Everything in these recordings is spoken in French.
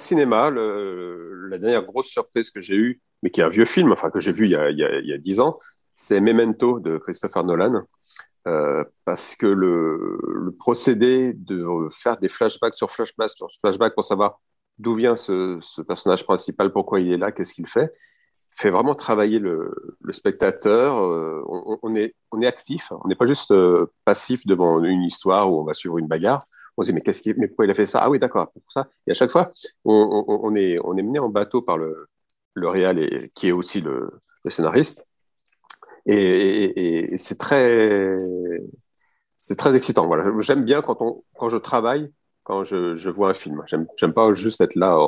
cinéma, la dernière grosse surprise que j'ai eue, mais qui est un vieux film, enfin que j'ai vu il y a, il 10 ans, c'est Memento de Christopher Nolan. Euh, parce que le, procédé de faire des flashbacks sur flashbacks sur flashbacks pour savoir d'où vient ce, personnage principal, pourquoi il est là, qu'est-ce qu'il fait, fait vraiment travailler le, spectateur. Euh, on, on, est, on est actif, on n'est pas juste euh, passif devant une histoire où on va suivre une bagarre. On se dit mais pourquoi il a fait ça? Ah oui, d'accord, pour ça. Et à chaque fois, on, est, mené en bateau par le, le qui est aussi le, scénariste. Et, c'est très, excitant. Voilà, j'aime bien quand je travaille, quand je, vois un film. J'aime, pas juste être là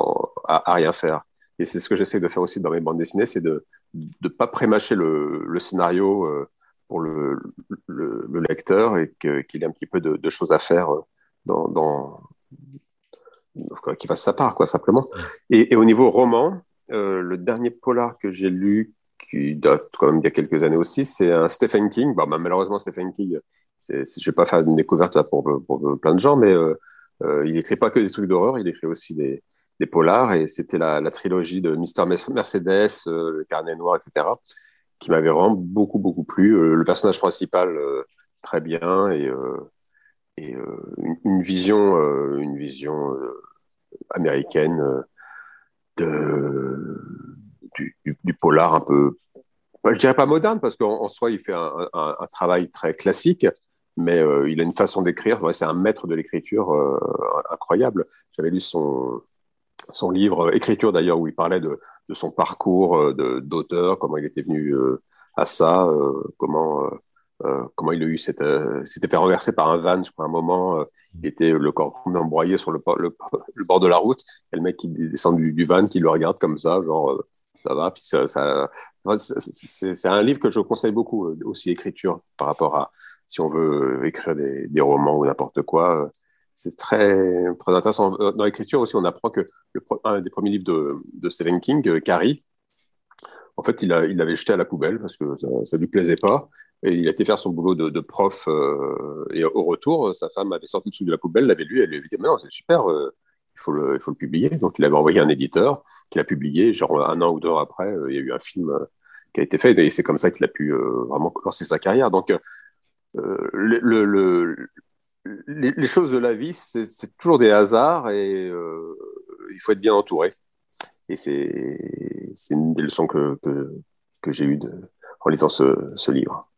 à, rien faire. Et c'est ce que j'essaie de faire aussi dans mes bandes dessinées, c'est de ne pas prémâcher le, le scénario euh, pour le, le, le lecteur et qu'il ait un petit peu de, de choses à faire euh, qu'il fasse sa part, quoi, simplement. Et, au niveau roman, euh, le dernier polar que j'ai lu, qui date quand même il y a quelques années aussi, c'est un Stephen King. Bah, malheureusement, Stephen King, je ne vais pas faire une découverte pour, pour, plein de gens, mais euh, euh, il n'écrit pas que des trucs d'horreur, il écrit aussi des, polars, et c'était la, trilogie de Mister Mercedes, Le Carnet Noir, etc., qui m'avait vraiment beaucoup, beaucoup plu. Le personnage principal, très bien, et, et une, une, vision, une vision américaine de, du, polar un peu, je dirais pas moderne, parce qu'en soi, il fait un, travail très classique, mais euh, il a une façon d'écrire, ouais, c'est un maître de l'écriture euh, incroyable. J'avais lu son, son livre, euh, Écriture d'ailleurs, où il parlait de, de son parcours euh, d'auteur, comment il était venu à ça, comment, comment il a eu cette. S'était fait renverser par un van, je crois, à un moment, il était le corps embroyé sur le, le, bord de la route, et le mec qui descend du, van, qui le regarde comme ça, genre ça va. Puis ça, c'est un livre que je conseille beaucoup, euh, aussi écriture, par rapport à si on veut écrire des, romans ou n'importe quoi. Euh, c'est très, très intéressant. Euh, dans l'écriture aussi, on apprend que le, des premiers livres de, Stephen King, Carrie, en fait, il l'avait jeté à la poubelle parce que ça ne lui plaisait pas. Il a été faire son boulot de, prof. Euh, et au retour, sa femme avait sorti le truc de la poubelle, l'avait lu, elle lui avait dit Mais non, c'est super, euh, il faut le, publier. Donc, il avait envoyé un éditeur qui l'a publié. Genre, un an ou deux après, euh, il y a eu un film euh, qui a été fait et c'est comme ça qu'il a pu euh, vraiment lancer sa carrière. Donc, le, le, les, choses de la vie, c'est toujours des hasards et il faut être bien entouré. Et c'est une des leçons que, j'ai eues en lisant ce livre.